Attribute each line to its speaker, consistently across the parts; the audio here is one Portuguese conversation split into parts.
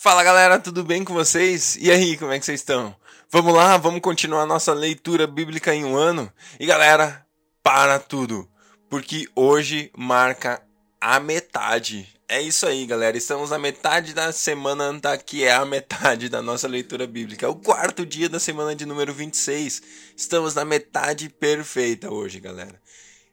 Speaker 1: Fala galera, tudo bem com vocês? E aí, como é que vocês estão? Vamos lá, vamos continuar nossa leitura bíblica em um ano? E galera, para tudo, porque hoje marca a metade. É isso aí, galera. Estamos na metade da semana da que é a metade da nossa leitura bíblica. É o quarto dia da semana de número 26. Estamos na metade perfeita hoje, galera.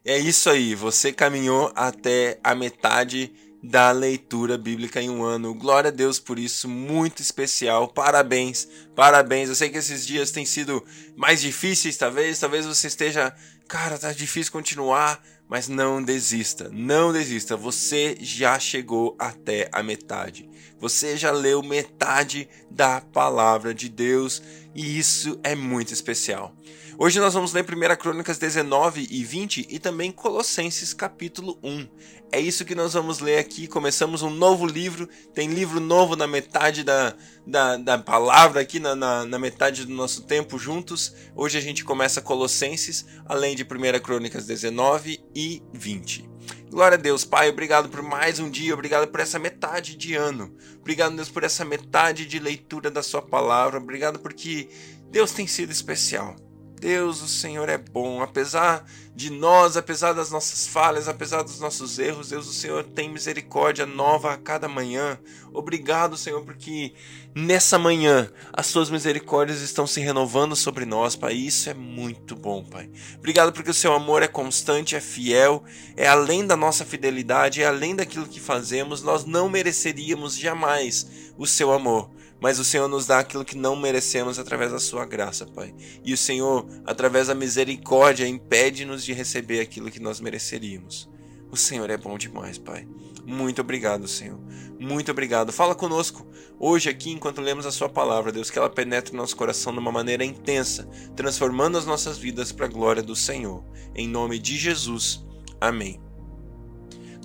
Speaker 1: É isso aí, você caminhou até a metade da leitura bíblica em um ano. Glória a Deus por isso, muito especial. Parabéns, parabéns. Eu sei que esses dias têm sido mais difíceis, talvez, talvez você esteja, cara, tá difícil continuar, mas não desista, não desista. Você já chegou até a metade. Você já leu metade da palavra de Deus e isso é muito especial. Hoje nós vamos ler 1 Crônicas 19 e 20 e também Colossenses capítulo 1. É isso que nós vamos ler aqui. Começamos um novo livro, tem livro novo na metade da, da, da palavra aqui, na, na, na metade do nosso tempo juntos. Hoje a gente começa Colossenses, além de 1 Crônicas 19 e 20. Glória a Deus, Pai, obrigado por mais um dia, obrigado por essa metade de ano. Obrigado, Deus, por essa metade de leitura da Sua palavra. Obrigado porque Deus tem sido especial. Deus, o Senhor é bom, apesar de nós, apesar das nossas falhas, apesar dos nossos erros, Deus, o Senhor tem misericórdia nova a cada manhã. Obrigado, Senhor, porque nessa manhã as suas misericórdias estão se renovando sobre nós, Pai. Isso é muito bom, Pai. Obrigado porque o seu amor é constante, é fiel, é além da nossa fidelidade, é além daquilo que fazemos. Nós não mereceríamos jamais o seu amor mas o Senhor nos dá aquilo que não merecemos através da sua graça, Pai. E o Senhor, através da misericórdia, impede-nos de receber aquilo que nós mereceríamos. O Senhor é bom demais, Pai. Muito obrigado, Senhor. Muito obrigado. Fala conosco hoje aqui enquanto lemos a Sua palavra, Deus, que ela penetre no nosso coração de uma maneira intensa, transformando as nossas vidas para a glória do Senhor. Em nome de Jesus. Amém.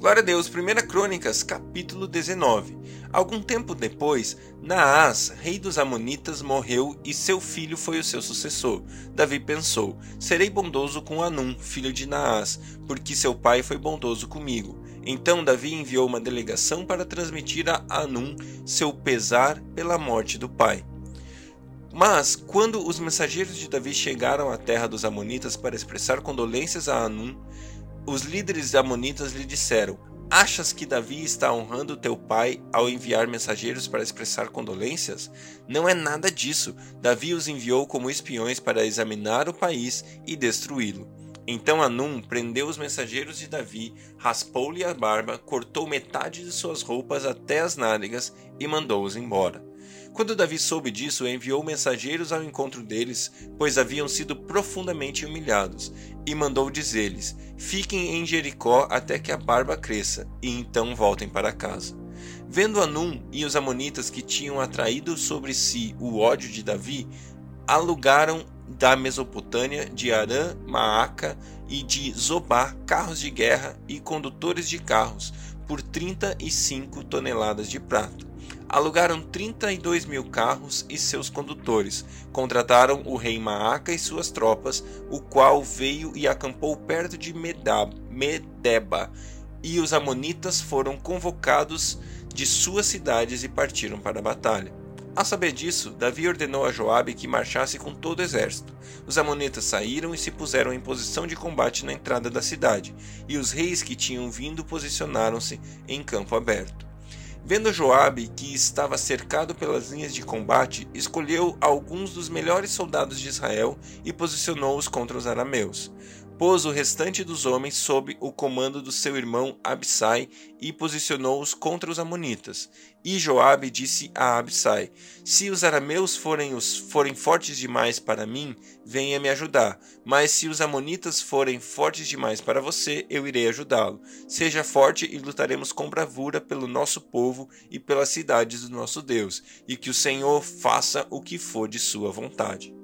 Speaker 1: Glória a Deus, 1 Crônicas, capítulo 19. Algum tempo depois, Naás, rei dos Amonitas, morreu e seu filho foi o seu sucessor. Davi pensou: Serei bondoso com Anum, filho de Naás, porque seu pai foi bondoso comigo. Então Davi enviou uma delegação para transmitir a Anum seu pesar pela morte do pai. Mas, quando os mensageiros de Davi chegaram à terra dos Amonitas para expressar condolências a Anum, os líderes amonitas lhe disseram: Achas que Davi está honrando teu pai ao enviar mensageiros para expressar condolências? Não é nada disso. Davi os enviou como espiões para examinar o país e destruí-lo. Então Anum prendeu os mensageiros de Davi, raspou-lhe a barba, cortou metade de suas roupas até as nádegas e mandou-os embora. Quando Davi soube disso, enviou mensageiros ao encontro deles, pois haviam sido profundamente humilhados, e mandou dizer-lhes: Fiquem em Jericó até que a barba cresça, e então voltem para casa. Vendo Anum e os amonitas que tinham atraído sobre si o ódio de Davi, alugaram da Mesopotâmia, de Arã, Maaca e de Zobá carros de guerra e condutores de carros por 35 toneladas de prata alugaram 32 mil carros e seus condutores, contrataram o rei Maaca e suas tropas, o qual veio e acampou perto de Medeba, e os amonitas foram convocados de suas cidades e partiram para a batalha. Ao saber disso, Davi ordenou a Joabe que marchasse com todo o exército. Os amonitas saíram e se puseram em posição de combate na entrada da cidade, e os reis que tinham vindo posicionaram-se em campo aberto. Vendo Joabe que estava cercado pelas linhas de combate, escolheu alguns dos melhores soldados de Israel e posicionou-os contra os arameus pôs o restante dos homens sob o comando do seu irmão Abissai e posicionou-os contra os amonitas. E Joabe disse a Abissai: Se os arameus forem, os, forem fortes demais para mim, venha me ajudar. Mas se os amonitas forem fortes demais para você, eu irei ajudá-lo. Seja forte e lutaremos com bravura pelo nosso povo e pelas cidades do nosso Deus, e que o Senhor faça o que for de sua vontade.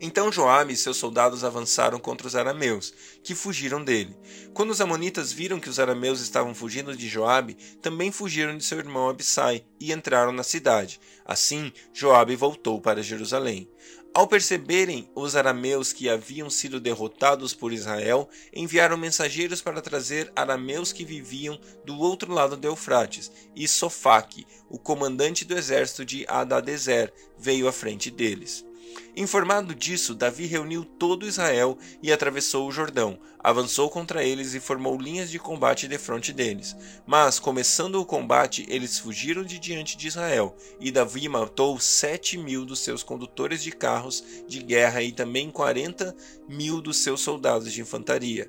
Speaker 1: Então Joabe e seus soldados avançaram contra os arameus, que fugiram dele. Quando os amonitas viram que os arameus estavam fugindo de Joabe, também fugiram de seu irmão Abissai e entraram na cidade. Assim, Joabe voltou para Jerusalém. Ao perceberem os arameus que haviam sido derrotados por Israel, enviaram mensageiros para trazer arameus que viviam do outro lado do Eufrates, e Sofaque, o comandante do exército de Adadezer, veio à frente deles. Informado disso, Davi reuniu todo Israel e atravessou o Jordão, avançou contra eles e formou linhas de combate defronte deles. Mas, começando o combate, eles fugiram de diante de Israel, e Davi matou sete mil dos seus condutores de carros de guerra e também quarenta mil dos seus soldados de infantaria.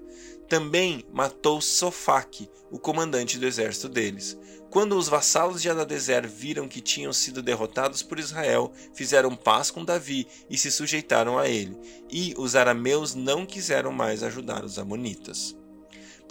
Speaker 1: Também matou Sofaque, o comandante do exército deles. Quando os vassalos de Adadezer viram que tinham sido derrotados por Israel, fizeram paz com Davi e se sujeitaram a ele, e os arameus não quiseram mais ajudar os amonitas.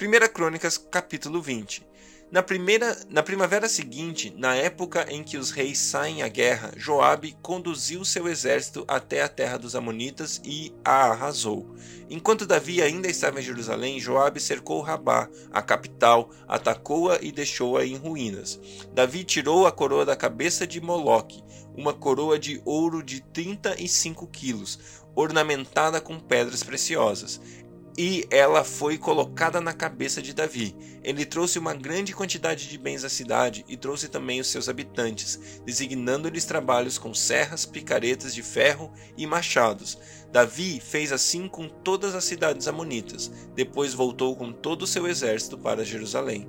Speaker 1: 1 Crônicas capítulo 20 na, primeira, na primavera seguinte, na época em que os reis saem à guerra, Joabe conduziu seu exército até a terra dos amonitas e a arrasou. Enquanto Davi ainda estava em Jerusalém, Joabe cercou Rabá, a capital, atacou-a e deixou-a em ruínas. Davi tirou a coroa da cabeça de Moloque, uma coroa de ouro de 35 quilos, ornamentada com pedras preciosas e ela foi colocada na cabeça de Davi. Ele trouxe uma grande quantidade de bens à cidade e trouxe também os seus habitantes, designando-lhes trabalhos com serras, picaretas de ferro e machados. Davi fez assim com todas as cidades amonitas. Depois voltou com todo o seu exército para Jerusalém.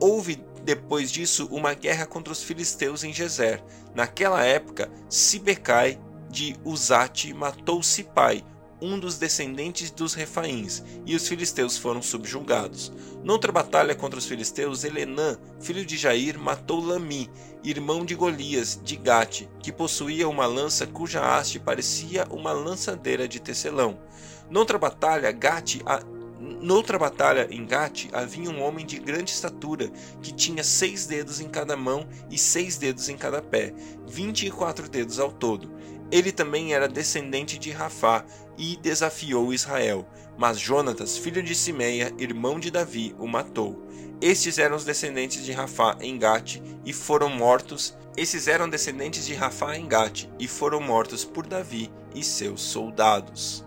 Speaker 1: Houve depois disso uma guerra contra os filisteus em Gezer. Naquela época, Sibecai de Uzate matou Sipai, um dos descendentes dos Refaíns, e os filisteus foram subjugados. Noutra batalha contra os filisteus, Elenã, filho de Jair, matou Lami, irmão de Golias, de Gate, que possuía uma lança cuja haste parecia uma lançadeira de tecelão. Noutra batalha, Gate Noutra batalha em Gate havia um homem de grande estatura que tinha seis dedos em cada mão e seis dedos em cada pé, vinte e quatro dedos ao todo. Ele também era descendente de Rafá e desafiou Israel, mas Jonatas, filho de Simeia, irmão de Davi, o matou. Estes eram os descendentes de Rafá em Gate e foram mortos. Esses eram descendentes de Rafá em Gate e foram mortos por Davi e seus soldados.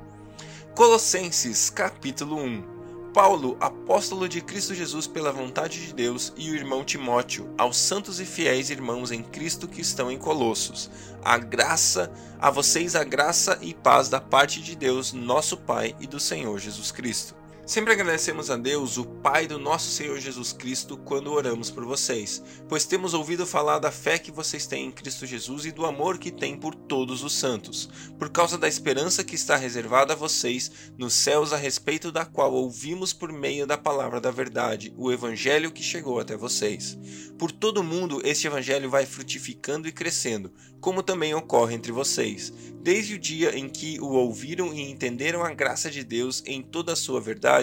Speaker 1: Colossenses capítulo 1 Paulo, apóstolo de Cristo Jesus pela vontade de Deus, e o irmão Timóteo, aos santos e fiéis irmãos em Cristo que estão em Colossos. A graça a vocês a graça e paz da parte de Deus, nosso Pai e do Senhor Jesus Cristo. Sempre agradecemos a Deus, o Pai do nosso Senhor Jesus Cristo, quando oramos por vocês, pois temos ouvido falar da fé que vocês têm em Cristo Jesus e do amor que têm por todos os santos, por causa da esperança que está reservada a vocês nos céus, a respeito da qual ouvimos por meio da palavra da verdade, o Evangelho que chegou até vocês. Por todo o mundo, este Evangelho vai frutificando e crescendo, como também ocorre entre vocês, desde o dia em que o ouviram e entenderam a graça de Deus em toda a sua verdade,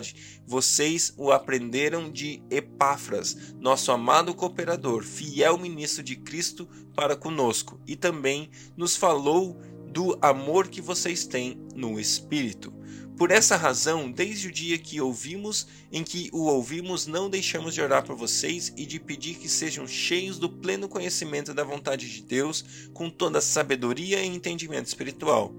Speaker 1: vocês o aprenderam de Epáfras, nosso amado cooperador, fiel ministro de Cristo para conosco, e também nos falou do amor que vocês têm no Espírito. Por essa razão, desde o dia que ouvimos, em que o ouvimos, não deixamos de orar por vocês e de pedir que sejam cheios do pleno conhecimento da vontade de Deus, com toda sabedoria e entendimento espiritual.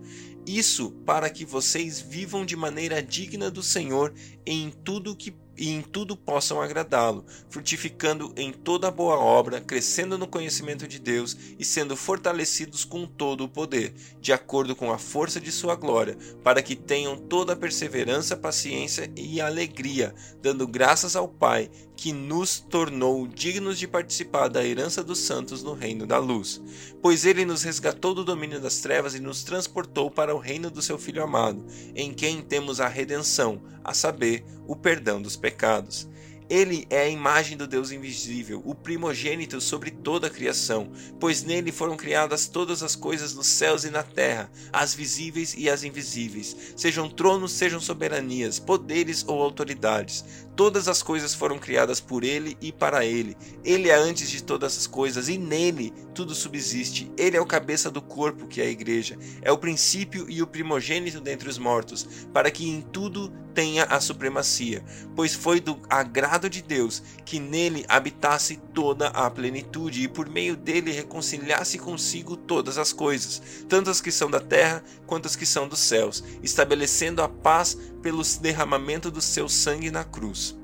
Speaker 1: Isso para que vocês vivam de maneira digna do Senhor em tudo que e em tudo possam agradá-lo, frutificando em toda boa obra, crescendo no conhecimento de Deus e sendo fortalecidos com todo o poder, de acordo com a força de sua glória, para que tenham toda a perseverança, paciência e alegria, dando graças ao Pai, que nos tornou dignos de participar da herança dos santos no reino da luz. Pois ele nos resgatou do domínio das trevas e nos transportou para o reino do seu Filho amado, em quem temos a redenção, a saber, o perdão dos pecados. Ele é a imagem do Deus invisível, o primogênito sobre toda a criação, pois nele foram criadas todas as coisas nos céus e na terra, as visíveis e as invisíveis, sejam tronos, sejam soberanias, poderes ou autoridades. Todas as coisas foram criadas por ele e para ele. Ele é antes de todas as coisas e nele tudo subsiste. Ele é o cabeça do corpo, que é a igreja. É o princípio e o primogênito dentre os mortos, para que em tudo tenha a supremacia, pois foi do agrado de Deus que nele habitasse toda a plenitude e por meio dele reconciliasse consigo todas as coisas, tanto as que são da terra quanto as que são dos céus, estabelecendo a paz pelo derramamento do seu sangue na cruz.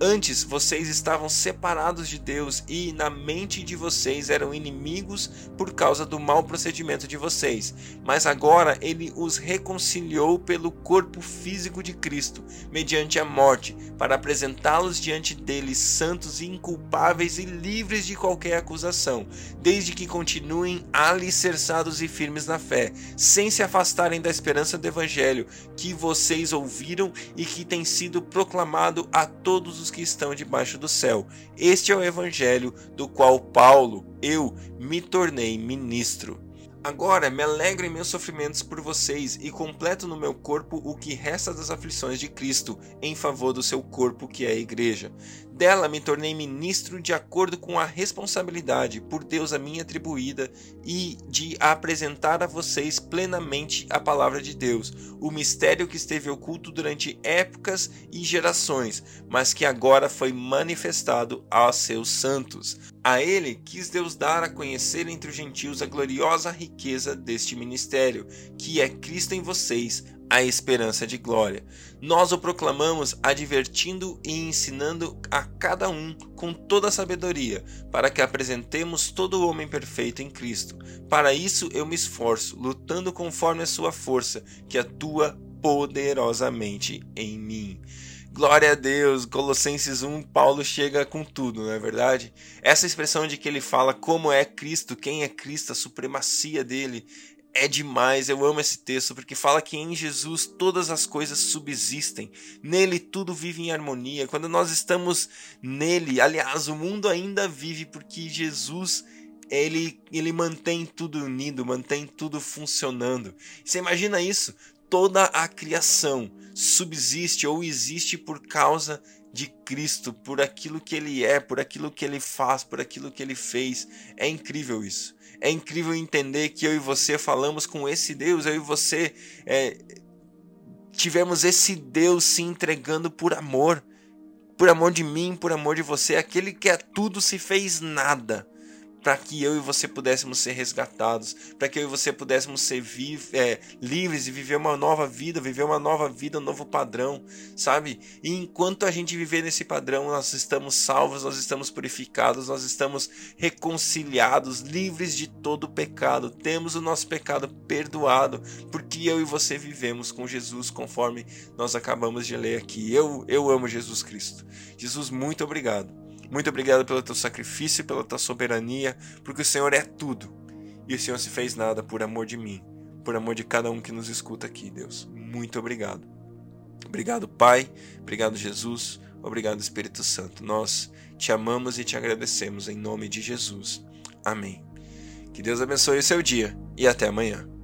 Speaker 1: Antes vocês estavam separados de Deus e na mente de vocês eram inimigos por causa do mau procedimento de vocês. Mas agora ele os reconciliou pelo corpo físico de Cristo, mediante a morte, para apresentá-los diante dele santos e inculpáveis e livres de qualquer acusação, desde que continuem alicerçados e firmes na fé, sem se afastarem da esperança do evangelho que vocês ouviram e que tem sido proclamado a todos os que estão debaixo do céu. Este é o evangelho do qual Paulo, eu, me tornei ministro. Agora me alegro em meus sofrimentos por vocês e completo no meu corpo o que resta das aflições de Cristo em favor do seu corpo, que é a Igreja. Dela me tornei ministro de acordo com a responsabilidade por Deus a mim atribuída e de apresentar a vocês plenamente a palavra de Deus, o mistério que esteve oculto durante épocas e gerações, mas que agora foi manifestado aos seus santos. A ele quis Deus dar a conhecer entre os gentios a gloriosa riqueza deste ministério, que é Cristo em vocês, a esperança de glória. Nós o proclamamos advertindo e ensinando a cada um com toda a sabedoria, para que apresentemos todo o homem perfeito em Cristo. Para isso eu me esforço, lutando conforme a sua força, que atua poderosamente em mim. Glória a Deus, Colossenses 1, Paulo chega com tudo, não é verdade? Essa expressão de que ele fala como é Cristo, quem é Cristo, a supremacia dele, é demais, eu amo esse texto porque fala que em Jesus todas as coisas subsistem, nele tudo vive em harmonia. Quando nós estamos nele, aliás, o mundo ainda vive porque Jesus ele, ele mantém tudo unido, mantém tudo funcionando. Você imagina isso? Toda a criação subsiste ou existe por causa de Cristo, por aquilo que ele é, por aquilo que ele faz, por aquilo que ele fez. É incrível isso. É incrível entender que eu e você falamos com esse Deus, eu e você é, tivemos esse Deus se entregando por amor, por amor de mim, por amor de você. Aquele que é tudo se fez nada para que eu e você pudéssemos ser resgatados, para que eu e você pudéssemos ser é, livres e viver uma nova vida, viver uma nova vida, um novo padrão, sabe? E enquanto a gente viver nesse padrão, nós estamos salvos, nós estamos purificados, nós estamos reconciliados, livres de todo pecado, temos o nosso pecado perdoado, porque eu e você vivemos com Jesus, conforme nós acabamos de ler aqui. Eu, eu amo Jesus Cristo. Jesus, muito obrigado muito obrigado pelo teu sacrifício, pela tua soberania, porque o Senhor é tudo. E o Senhor se fez nada por amor de mim, por amor de cada um que nos escuta aqui, Deus. Muito obrigado. Obrigado, Pai. Obrigado, Jesus. Obrigado, Espírito Santo. Nós te amamos e te agradecemos em nome de Jesus. Amém. Que Deus abençoe o seu dia e até amanhã.